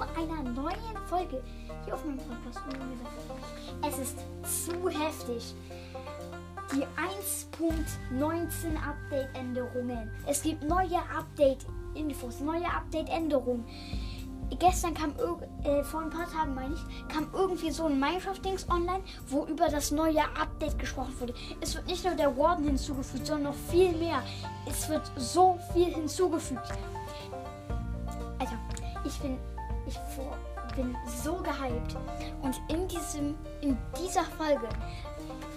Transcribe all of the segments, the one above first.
einer neuen Folge hier auf meinem Podcast. Es ist zu heftig. Die 1.19 Update-Änderungen. Es gibt neue Update-Infos, neue Update-Änderungen. Gestern kam, äh, vor ein paar Tagen meine ich, kam irgendwie so ein Minecraft-Dings online, wo über das neue Update gesprochen wurde. Es wird nicht nur der Warden hinzugefügt, sondern noch viel mehr. Es wird so viel hinzugefügt. Alter, ich bin, ich bin so gehypt. Und in diesem, in dieser Folge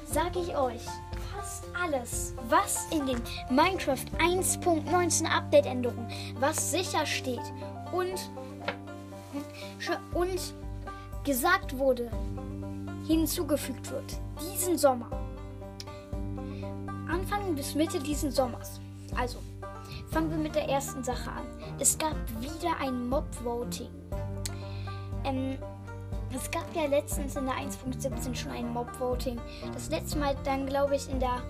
sage ich euch fast alles, was in den Minecraft 1.19 Update-Änderungen, was sicher steht und und gesagt wurde, hinzugefügt wird. Diesen Sommer. Anfang bis Mitte diesen Sommers. Also, fangen wir mit der ersten Sache an. Es gab wieder ein Mob-Voting. Ähm, es gab ja letztens in der 1.17 schon ein Mob-Voting. Das letzte Mal dann, glaube ich, in der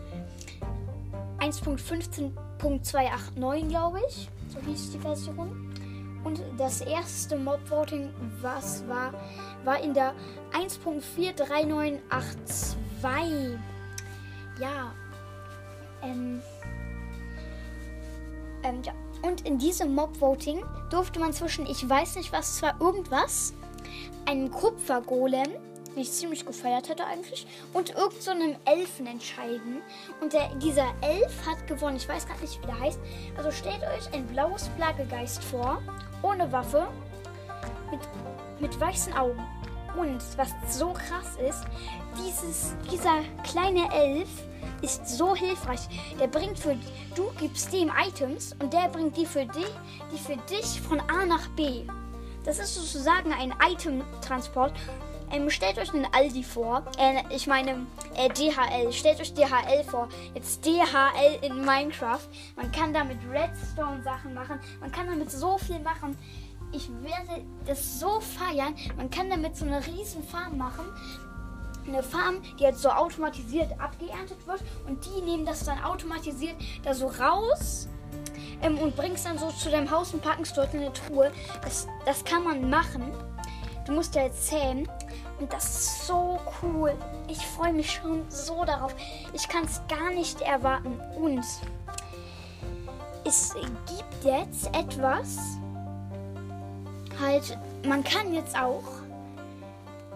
1.15.289, glaube ich. So hieß die Version. Und das erste Mob-Voting, was war, war in der 1.43982. Ja. Ähm, ähm, ja. Und in diesem Mob-Voting durfte man zwischen, ich weiß nicht was, es war irgendwas, einen Kupfergolem den ich ziemlich gefeiert hatte eigentlich, und irgend so einem Elfen entscheiden. Und der, dieser Elf hat gewonnen. Ich weiß gar nicht, wie der heißt. Also stellt euch ein blaues Plagegeist vor, ohne Waffe, mit, mit weißen Augen. Und was so krass ist, dieses, dieser kleine Elf ist so hilfreich. Der bringt für du gibst dem Items und der bringt die für dich, die für dich von A nach B. Das ist sozusagen ein Item-Transport ähm, stellt euch einen Aldi vor. Äh, ich meine, äh, DHL. Stellt euch DHL vor. Jetzt DHL in Minecraft. Man kann damit Redstone-Sachen machen. Man kann damit so viel machen. Ich werde das so feiern. Man kann damit so eine riesen Farm machen. Eine Farm, die jetzt so automatisiert abgeerntet wird. Und die nehmen das dann automatisiert da so raus. Ähm, und bringst dann so zu deinem Haus und packen es dort in eine Truhe. Das, das kann man machen. Du musst ja jetzt zählen. Und das ist so cool. Ich freue mich schon so darauf. Ich kann es gar nicht erwarten. Und es gibt jetzt etwas. Halt, man kann jetzt auch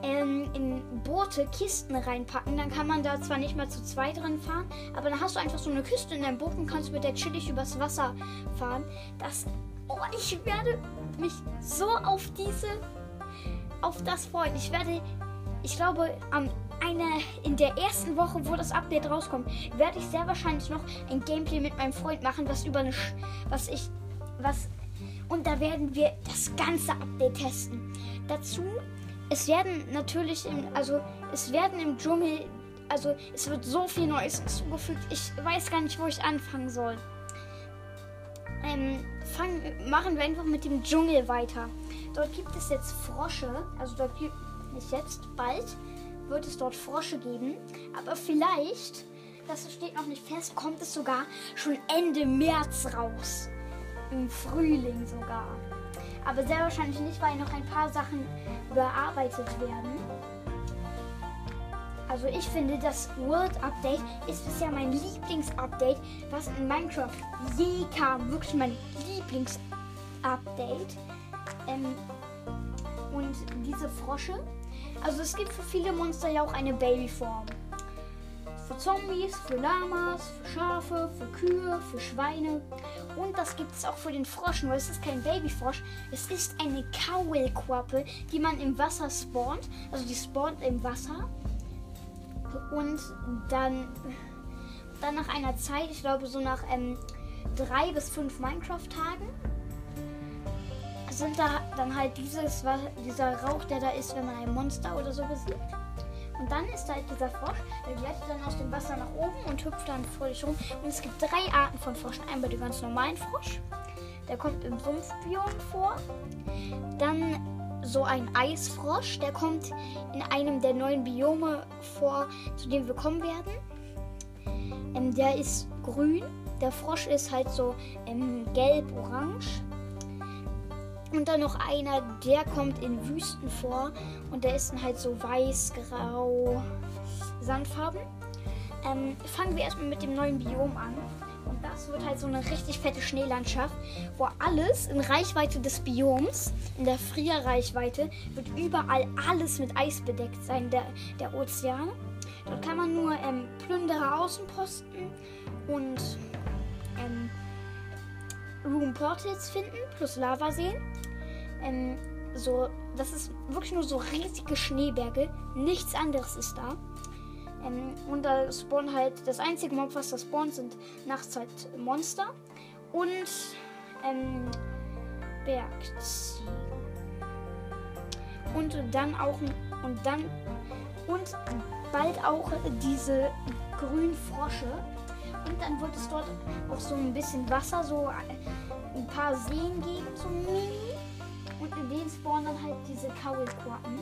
ähm, in Boote Kisten reinpacken. Dann kann man da zwar nicht mehr zu zweit drin fahren, aber dann hast du einfach so eine Kiste in deinem Boot und kannst mit der chillig übers Wasser fahren. Das. Oh, ich werde mich so auf diese auf das freuen. Ich werde, ich glaube, am eine, in der ersten Woche, wo das Update rauskommt, werde ich sehr wahrscheinlich noch ein Gameplay mit meinem Freund machen, was über eine, was ich, was, und da werden wir das ganze Update testen. Dazu, es werden natürlich, im, also es werden im Dschungel, also es wird so viel Neues hinzugefügt. Ich weiß gar nicht, wo ich anfangen soll. Ähm, fang, machen wir einfach mit dem Dschungel weiter. Dort gibt es jetzt Frosche. Also dort gibt es jetzt bald wird es dort Frosche geben. Aber vielleicht, das steht noch nicht fest, kommt es sogar schon Ende März raus. Im Frühling sogar. Aber sehr wahrscheinlich nicht, weil noch ein paar Sachen bearbeitet werden. Also ich finde, das World Update ist bisher mein Lieblingsupdate, was in Minecraft je kam. Wirklich mein Lieblingsupdate. Ähm, und diese Frosche. Also es gibt für viele Monster ja auch eine Babyform. Für Zombies, für Lamas, für Schafe, für Kühe, für Schweine. Und das gibt es auch für den Frosch. Nur es ist kein Babyfrosch. Es ist eine Kaulquappe, die man im Wasser spawnt. Also die spawnt im Wasser. Und dann, dann nach einer Zeit, ich glaube so nach ähm, drei bis fünf Minecraft-Tagen, sind da dann halt dieses, dieser Rauch, der da ist, wenn man ein Monster oder so besiegt. Und dann ist da halt dieser Frosch, der gleitet dann aus dem Wasser nach oben und hüpft dann fröhlich rum. Und es gibt drei Arten von Froschen. Einmal den ganz normalen Frosch, der kommt im Sumpfbiom vor. Dann so ein Eisfrosch, der kommt in einem der neuen Biome vor, zu dem wir kommen werden. Ähm, der ist grün. Der Frosch ist halt so ähm, gelb-orange. Und dann noch einer, der kommt in Wüsten vor. Und der ist dann halt so weiß, grau, sandfarben. Ähm, fangen wir erstmal mit dem neuen Biom an. Und das wird halt so eine richtig fette Schneelandschaft, wo alles in Reichweite des Bioms, in der Frierreichweite, wird überall alles mit Eis bedeckt sein, der, der Ozean. Dort kann man nur ähm, Plünderer Außenposten und ähm, Room Portals finden, plus Lavaseen. Ähm, so, das ist wirklich nur so riesige Schneeberge. Nichts anderes ist da. Ähm, und da spawnen halt, das einzige Mob, was da spawnt, sind nachts halt Monster und ähm, Bergziegen. Und dann auch, und dann, und bald auch diese grünen Frosche. Und dann wird es dort auch so ein bisschen Wasser, so ein paar Seen geben, so mini. Und in denen spawnen dann halt diese Kaulquappen.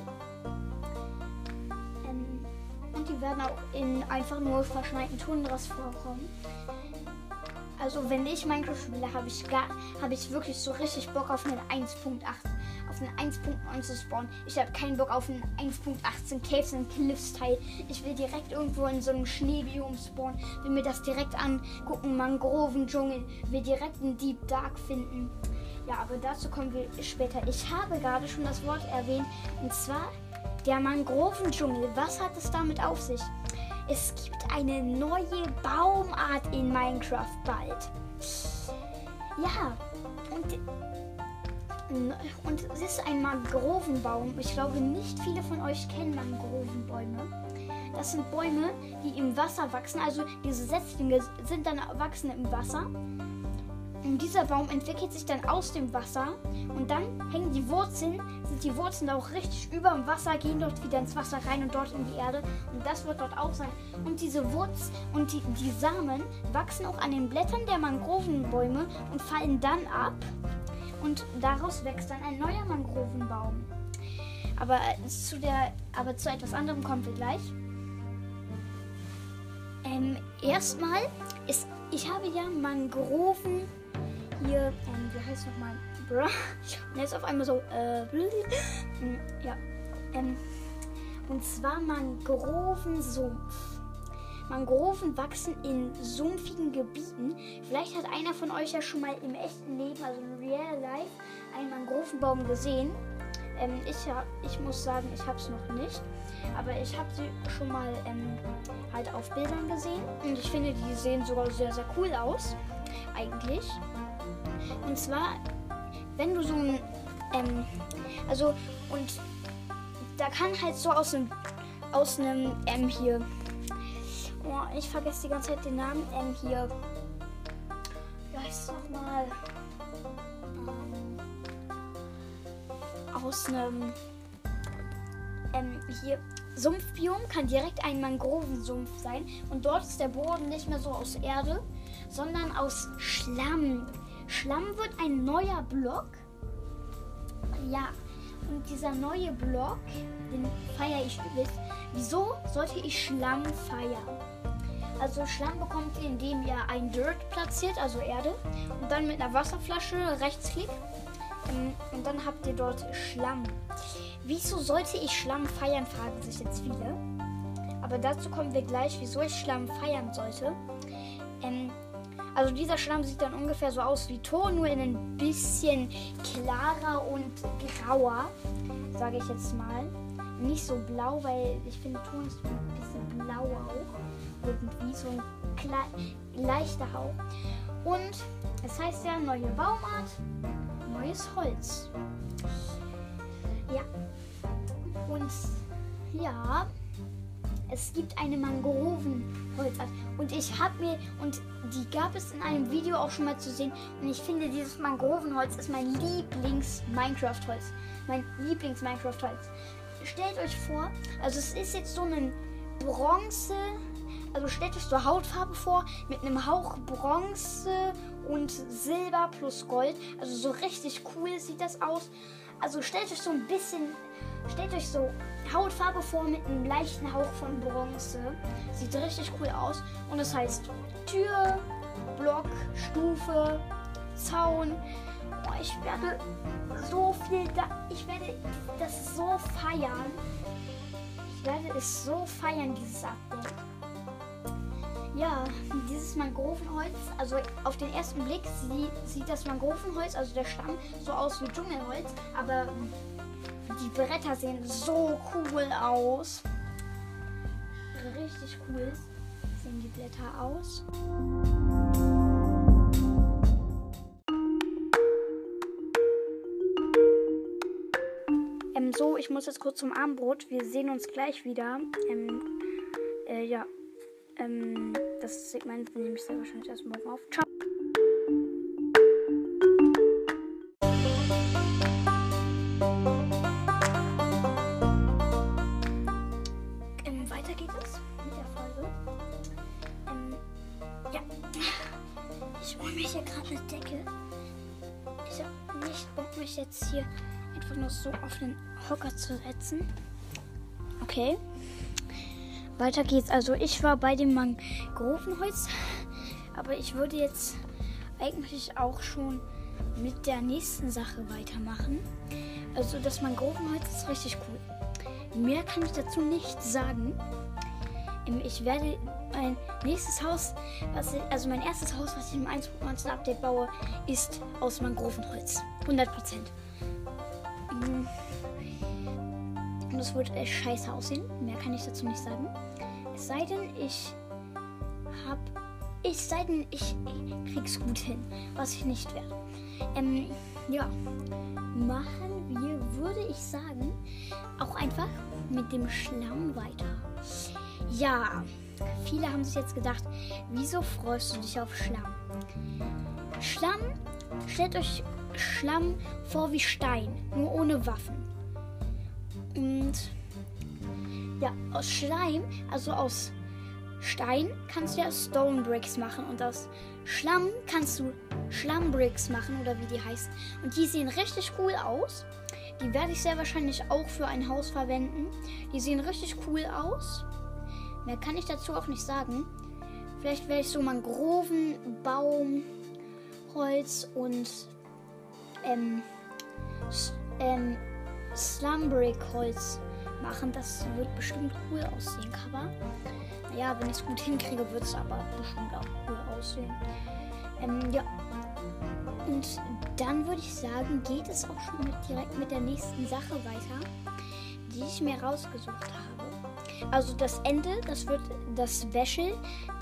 Ähm, und die werden auch in einfach nur verschneiten Tundras vorkommen. Also wenn ich Minecraft spiele, habe ich habe ich wirklich so richtig Bock auf einen 1.8, einen 1.9 zu spawnen. Ich habe keinen Bock auf einen 1.18 Caves and Cliffs Teil. Ich will direkt irgendwo in so einem Schneebiom spawnen, will mir das direkt angucken, Mangroven-Dschungel, will direkt einen Deep Dark finden. Ja, aber dazu kommen wir später. Ich habe gerade schon das Wort erwähnt, und zwar der Mangroven-Dschungel. Was hat es damit auf sich? Es gibt eine neue Baumart in Minecraft bald. Ja, und, und es ist ein Mangrovenbaum. Ich glaube, nicht viele von euch kennen Mangrovenbäume. Das sind Bäume, die im Wasser wachsen. Also diese Setzlinge sind dann erwachsen im Wasser. Und dieser Baum entwickelt sich dann aus dem Wasser und dann hängen die Wurzeln, sind die Wurzeln auch richtig über dem Wasser, gehen dort wieder ins Wasser rein und dort in die Erde. Und das wird dort auch sein. Und diese Wurzeln und die, die Samen wachsen auch an den Blättern der Mangrovenbäume und fallen dann ab. Und daraus wächst dann ein neuer Mangrovenbaum. Aber zu, der, aber zu etwas anderem kommen wir gleich. Ähm, erstmal ist, ich habe ja Mangroven hier, ähm, wie heißt nochmal? Und jetzt auf einmal so, äh, ja. Ähm, und zwar Mangrovensumpf. Mangroven wachsen in sumpfigen Gebieten. Vielleicht hat einer von euch ja schon mal im echten Leben, also in Real Life, einen Mangrovenbaum gesehen. Ähm, ich, ich muss sagen, ich habe es noch nicht. Aber ich habe sie schon mal ähm, halt auf Bildern gesehen. Und ich finde, die sehen sogar sehr, sehr cool aus. Eigentlich. Und zwar, wenn du so ein, ähm, also, und da kann halt so aus einem, aus einem, ähm, hier, oh, ich vergesse die ganze Zeit den Namen, ähm, hier, wie heißt es nochmal? Ähm, aus einem, ähm, hier, Sumpfbiom kann direkt ein Mangrovensumpf sein und dort ist der Boden nicht mehr so aus Erde, sondern aus Schlamm. Schlamm wird ein neuer Block. Ja, und dieser neue Block, den feiere ich übelst. Wieso sollte ich Schlamm feiern? Also Schlamm bekommt ihr, indem ihr ein Dirt platziert, also Erde, und dann mit einer Wasserflasche rechtsklick. Ähm, und dann habt ihr dort Schlamm. Wieso sollte ich Schlamm feiern, fragen sich jetzt viele. Aber dazu kommen wir gleich, wieso ich Schlamm feiern sollte. Ähm, also dieser Schlamm sieht dann ungefähr so aus wie Ton, nur in ein bisschen klarer und grauer, sage ich jetzt mal. Nicht so blau, weil ich finde Ton ist ein bisschen blau auch. Irgendwie so ein leichter Hauch. Und es heißt ja neue Baumart, neues Holz. Ja. Und ja, es gibt eine Mangrovenholzart. Und ich habe mir, und die gab es in einem Video auch schon mal zu sehen. Und ich finde, dieses Mangrovenholz ist mein Lieblings-Minecraft-Holz. Mein Lieblings-Minecraft-Holz. Stellt euch vor, also es ist jetzt so ein Bronze, also stellt euch so Hautfarbe vor mit einem Hauch Bronze und Silber plus Gold. Also so richtig cool sieht das aus. Also stellt euch so ein bisschen Stellt euch so Hautfarbe vor mit einem leichten Hauch von Bronze. Sieht richtig cool aus. Und es heißt Tür, Block, Stufe, Zaun. Oh, ich werde so viel da. Ich werde das so feiern. Ich werde es so feiern, dieses Update. Ja, dieses Mangrovenholz, also auf den ersten Blick sieht, sieht das Mangrovenholz, also der Stamm, so aus wie Dschungelholz, aber die Bretter sehen so cool aus. Richtig cool sehen die Blätter aus. Ähm, so, ich muss jetzt kurz zum Abendbrot. Wir sehen uns gleich wieder. Ähm, äh, ja. Ähm, das Segment nehme ich sehr wahrscheinlich erst morgen auf. Ciao. Den Hocker zu setzen. Okay. Weiter geht's. Also ich war bei dem Mangrovenholz, aber ich würde jetzt eigentlich auch schon mit der nächsten Sache weitermachen. Also das Mangrovenholz ist richtig cool. Mehr kann ich dazu nicht sagen. Ähm, Ich werde mein nächstes Haus, ich, also mein erstes Haus, was ich im 1.19 Update baue, ist aus Mangrovenholz. 100 Prozent. Es wird echt scheiße aussehen. Mehr kann ich dazu nicht sagen. Es sei denn, ich hab. Ich sei denn, ich krieg's gut hin. Was ich nicht werde. Ähm, ja. Machen wir, würde ich sagen, auch einfach mit dem Schlamm weiter. Ja. Viele haben sich jetzt gedacht, wieso freust du dich auf Schlamm? Schlamm, stellt euch Schlamm vor wie Stein, nur ohne Waffen. Und ja, aus Schleim, also aus Stein, kannst du ja Stone Bricks machen. Und aus Schlamm kannst du Schlammbricks machen oder wie die heißen. Und die sehen richtig cool aus. Die werde ich sehr wahrscheinlich auch für ein Haus verwenden. Die sehen richtig cool aus. Mehr kann ich dazu auch nicht sagen. Vielleicht werde ich so Mangroven, Baum, Holz und ähm, ähm, Slumbrick Holz machen. Das wird bestimmt cool aussehen, Cover. Naja, wenn ich es gut hinkriege, wird es aber bestimmt auch cool aussehen. Ähm, ja. Und dann würde ich sagen, geht es auch schon mit, direkt mit der nächsten Sache weiter, die ich mir rausgesucht habe. Also das Ende, das wird das Special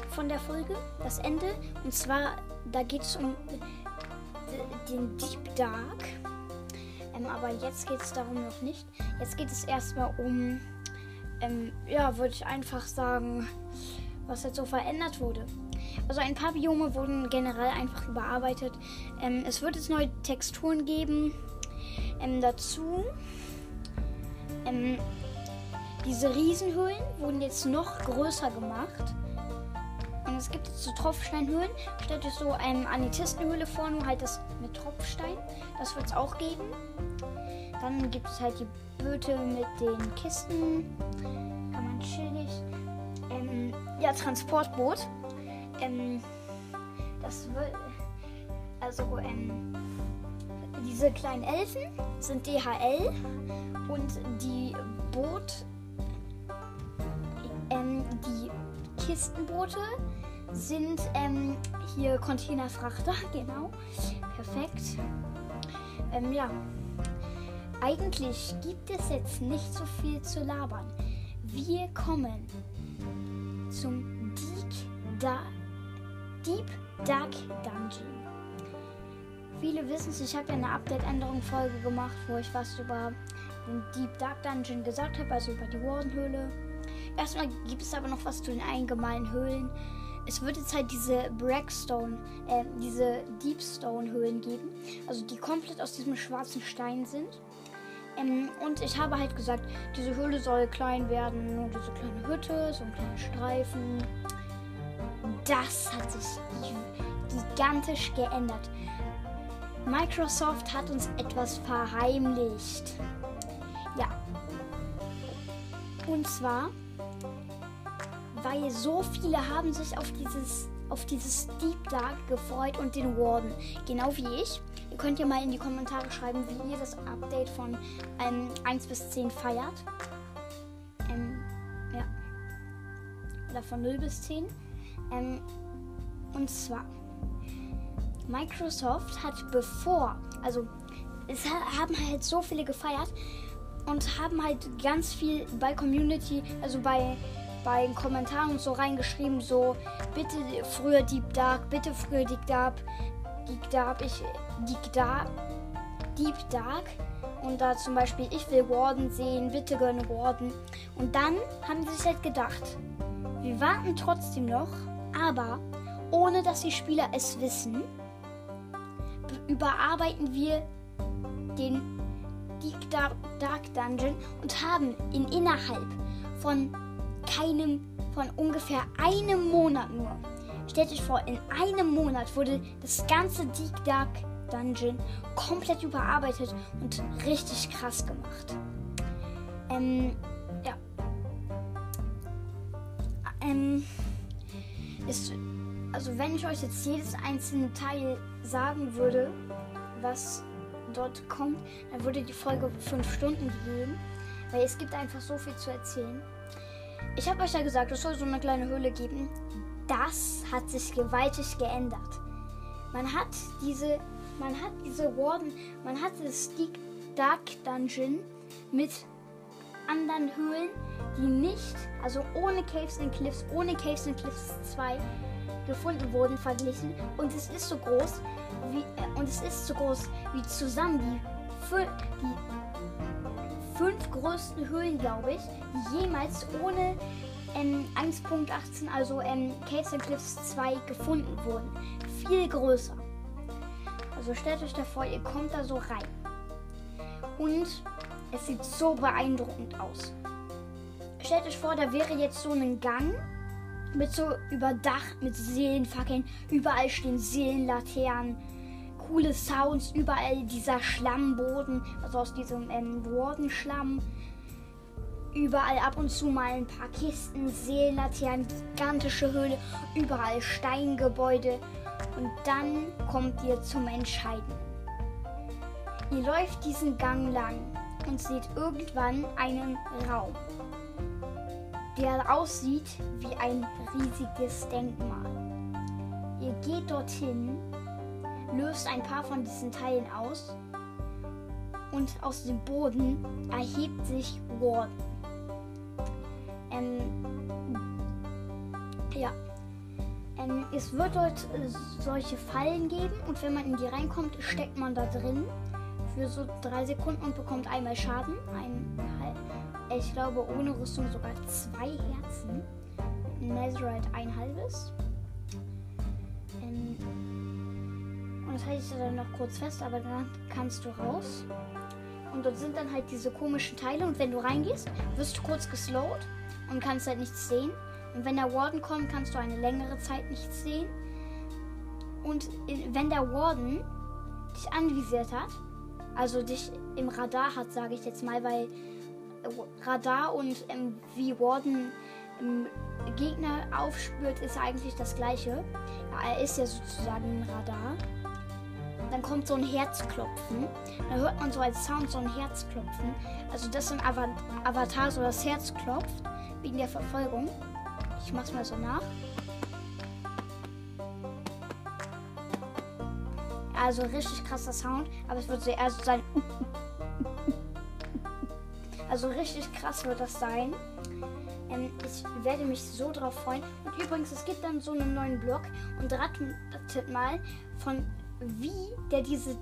von der Folge, das Ende. Und zwar, da geht es um d- den Deep Dark. Ähm, aber jetzt geht es darum noch nicht. Jetzt geht es erstmal um, ähm, ja, würde ich einfach sagen, was jetzt so verändert wurde. Also ein paar Biome wurden generell einfach überarbeitet. Ähm, es wird jetzt neue Texturen geben. Ähm, dazu. Ähm, diese Riesenhöhlen wurden jetzt noch größer gemacht. Es gibt jetzt so Tropfsteinhöhlen. Stellt euch so eine Amethystenhöhle vor, nur halt das mit Tropfstein. Das wird es auch geben. Dann gibt es halt die Böte mit den Kisten. Kann man chillig. Ähm, ja, Transportboot. Ähm, das wird. Also, ähm, diese kleinen Elfen sind DHL und die Boot. Ähm, die Kistenboote sind ähm, hier Containerfrachter, genau. Perfekt. Ähm, ja. Eigentlich gibt es jetzt nicht so viel zu labern. Wir kommen zum Deep, da Deep Dark Dungeon. Viele wissen es, ich habe ja eine Update-Änderung-Folge gemacht, wo ich was über den Deep Dark Dungeon gesagt habe, also über die Warden-Höhle. Erstmal gibt es aber noch was zu den allgemeinen Höhlen. Es wird jetzt halt diese Blackstone, äh, diese Deepstone-Höhlen geben, also die komplett aus diesem schwarzen Stein sind. Ähm, und ich habe halt gesagt, diese Höhle soll klein werden, nur diese kleine Hütte, so ein kleiner Streifen. Das hat sich gigantisch geändert. Microsoft hat uns etwas verheimlicht. Ja. Und zwar weil so viele haben sich auf dieses, auf dieses Deep Dark gefreut und den Warden. Genau wie ich. Ihr könnt ja mal in die Kommentare schreiben, wie ihr das Update von ähm, 1 bis 10 feiert. Ähm, ja. Oder von 0 bis 10. Ähm, und zwar, Microsoft hat bevor, also es haben halt so viele gefeiert und haben halt ganz viel bei Community, also bei, bei den Kommentaren und so reingeschrieben, so bitte früher Deep Dark, bitte früher Deep Dark, Deep Dark, ich, Deep Dark, Deep Dark. Und da zum Beispiel, ich will Warden sehen, bitte gönne Warden. Und dann haben sie sich halt gedacht, wir warten trotzdem noch, aber ohne dass die Spieler es wissen, überarbeiten wir den Deep Dark Dungeon und haben ihn innerhalb von keinem, von ungefähr einem Monat nur. Stellt euch vor, in einem Monat wurde das ganze Deep Dark Dungeon komplett überarbeitet und richtig krass gemacht. Ähm, ja. Ähm, ist, also wenn ich euch jetzt jedes einzelne Teil sagen würde, was dort kommt, dann würde die Folge fünf Stunden gehen, weil es gibt einfach so viel zu erzählen. Ich habe euch ja gesagt, es soll so eine kleine Höhle geben. Das hat sich gewaltig geändert. Man hat diese, man hat diese Warden, man hat das Dark Dungeon mit anderen Höhlen, die nicht, also ohne Caves and Cliffs, ohne Caves and Cliffs 2 gefunden wurden, verglichen. Und es ist so groß, wie, äh, und es ist so groß wie zusammen die, die fünf größten Höhlen, glaube ich, die jemals ohne ähm, 1.18, also ähm, and Cliffs 2 gefunden wurden. Viel größer. Also stellt euch da vor, ihr kommt da so rein. Und es sieht so beeindruckend aus. Stellt euch vor, da wäre jetzt so ein Gang mit so überdacht mit Seelenfackeln. Überall stehen Seelenlaternen. Coole Sounds. Überall dieser Schlammboden, also aus diesem ähm, Wardenschlamm. Überall ab und zu mal ein paar Kisten, Seelenlaternen, gigantische Höhle. Überall Steingebäude. Und dann kommt ihr zum Entscheiden. Ihr läuft diesen Gang lang und seht irgendwann einen Raum der aussieht wie ein riesiges Denkmal. Ihr geht dorthin, löst ein paar von diesen Teilen aus und aus dem Boden erhebt sich Warden. Ähm, ja. Ähm, es wird dort äh, solche Fallen geben und wenn man in die reinkommt, steckt man da drin für so drei Sekunden und bekommt einmal Schaden, ein ich glaube, ohne Rüstung sogar zwei Herzen. Netherite ein halbes. Das halte ich dann noch kurz fest, aber dann kannst du raus. Und dort sind dann halt diese komischen Teile. Und wenn du reingehst, wirst du kurz geslowt und kannst halt nichts sehen. Und wenn der Warden kommt, kannst du eine längere Zeit nichts sehen. Und wenn der Warden dich anvisiert hat, also dich im Radar hat, sage ich jetzt mal, weil Radar und ähm, wie Warden ähm, Gegner aufspürt, ist eigentlich das gleiche. Er ist ja sozusagen ein Radar. Dann kommt so ein Herzklopfen. Dann hört man so als Sound so ein Herzklopfen. Also das sind Ava Avatar, so das Herz klopft wegen der Verfolgung. Ich mach's mal so nach. Also richtig krasser Sound, aber es wird so sein. Also richtig krass wird das sein. Ähm, ich werde mich so drauf freuen. Und übrigens, es gibt dann so einen neuen Blog und ratet mal von wie der diese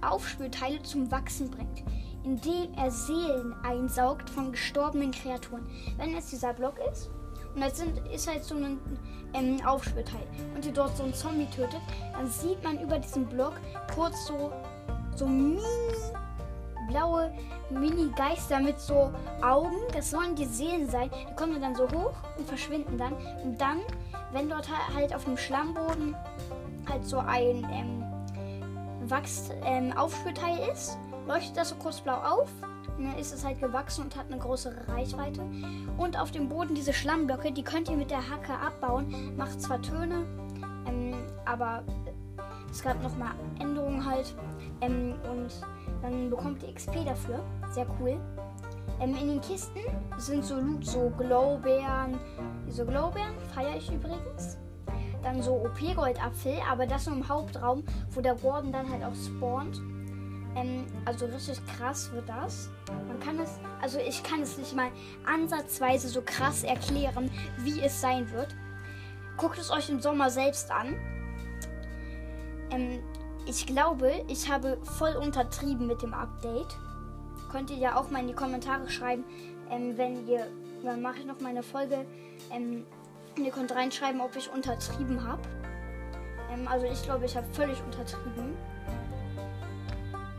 Aufspürteile zum Wachsen bringt, indem er Seelen einsaugt von gestorbenen Kreaturen. Wenn es dieser Block ist und das sind, ist halt so ein ähm, Aufspürteil und ihr dort so einen Zombie tötet, dann sieht man über diesen Block kurz so so mini blaue Mini-Geister mit so Augen. Das sollen die Seelen sein. Die kommen dann so hoch und verschwinden dann. Und dann, wenn dort halt auf dem Schlammboden halt so ein ähm, Wachs ähm, ist, leuchtet das so kurz blau auf ne, ist es halt gewachsen und hat eine größere Reichweite. Und auf dem Boden diese Schlammblöcke, die könnt ihr mit der Hacke abbauen. Macht zwar Töne, ähm, aber es gab nochmal Änderungen halt. Ähm, und dann bekommt ihr XP dafür. Sehr cool. Ähm, in den Kisten sind so Loot, so Glowbeeren. Diese Glowbeeren feiere ich übrigens. Dann so OP-Goldapfel, aber das nur im Hauptraum, wo der Warden dann halt auch spawnt. Ähm, also richtig krass wird das. Man kann es, also ich kann es nicht mal ansatzweise so krass erklären, wie es sein wird. Guckt es euch im Sommer selbst an. Ähm, ich glaube, ich habe voll untertrieben mit dem Update. Könnt ihr ja auch mal in die Kommentare schreiben, ähm, wenn ihr, dann mache ich noch mal eine Folge. Ähm, ihr könnt reinschreiben, ob ich untertrieben habe. Ähm, also ich glaube, ich habe völlig untertrieben.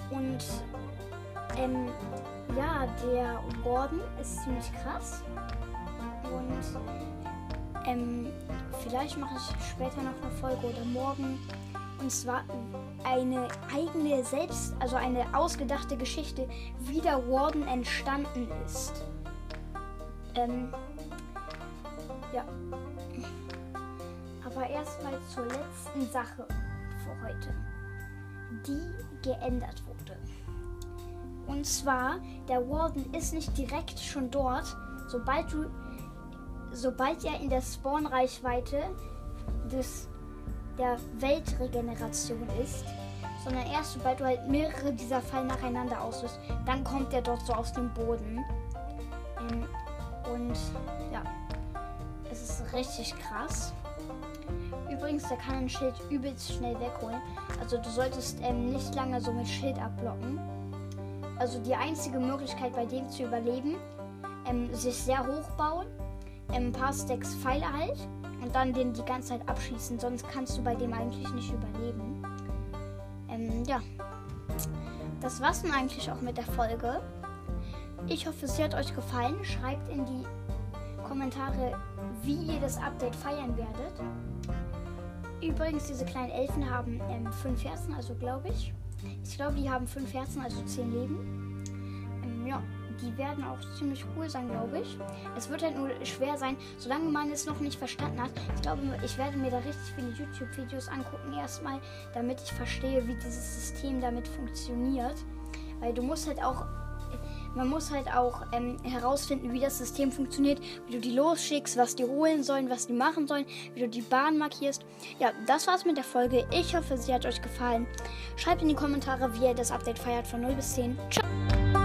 Und ähm, ja, der Warden ist ziemlich krass. Und ähm, vielleicht mache ich später noch eine Folge oder morgen. Und zwar eine eigene selbst, also eine ausgedachte Geschichte, wie der Warden entstanden ist. Ähm, ja. Aber erstmal zur letzten Sache für heute, die geändert wurde. Und zwar, der Warden ist nicht direkt schon dort, sobald du, sobald er in der Spawn-Reichweite des, der Weltregeneration ist, sondern erst sobald du halt mehrere dieser Fallen nacheinander auslöst, dann kommt er dort so aus dem Boden. Richtig krass. Übrigens, der kann ein Schild übelst schnell wegholen. Also du solltest ähm, nicht lange so mit Schild abblocken. Also die einzige Möglichkeit bei dem zu überleben, ähm, sich sehr hoch bauen, ähm, ein paar Stacks Pfeile halt und dann den die ganze Zeit abschießen. Sonst kannst du bei dem eigentlich nicht überleben. Ähm, ja. Das war's dann eigentlich auch mit der Folge. Ich hoffe, sie hat euch gefallen. Schreibt in die Kommentare, wie ihr das Update feiern werdet. Übrigens, diese kleinen Elfen haben ähm, fünf Herzen, also glaube ich. Ich glaube, die haben fünf Herzen, also zehn Leben. Ähm, ja, die werden auch ziemlich cool sein, glaube ich. Es wird halt nur schwer sein, solange man es noch nicht verstanden hat. Ich glaube, ich werde mir da richtig viele YouTube-Videos angucken erstmal, damit ich verstehe, wie dieses System damit funktioniert. Weil du musst halt auch man muss halt auch ähm, herausfinden, wie das System funktioniert, wie du die losschickst, was die holen sollen, was die machen sollen, wie du die Bahn markierst. Ja, das war's mit der Folge. Ich hoffe, sie hat euch gefallen. Schreibt in die Kommentare, wie ihr das Update feiert von 0 bis 10. Ciao!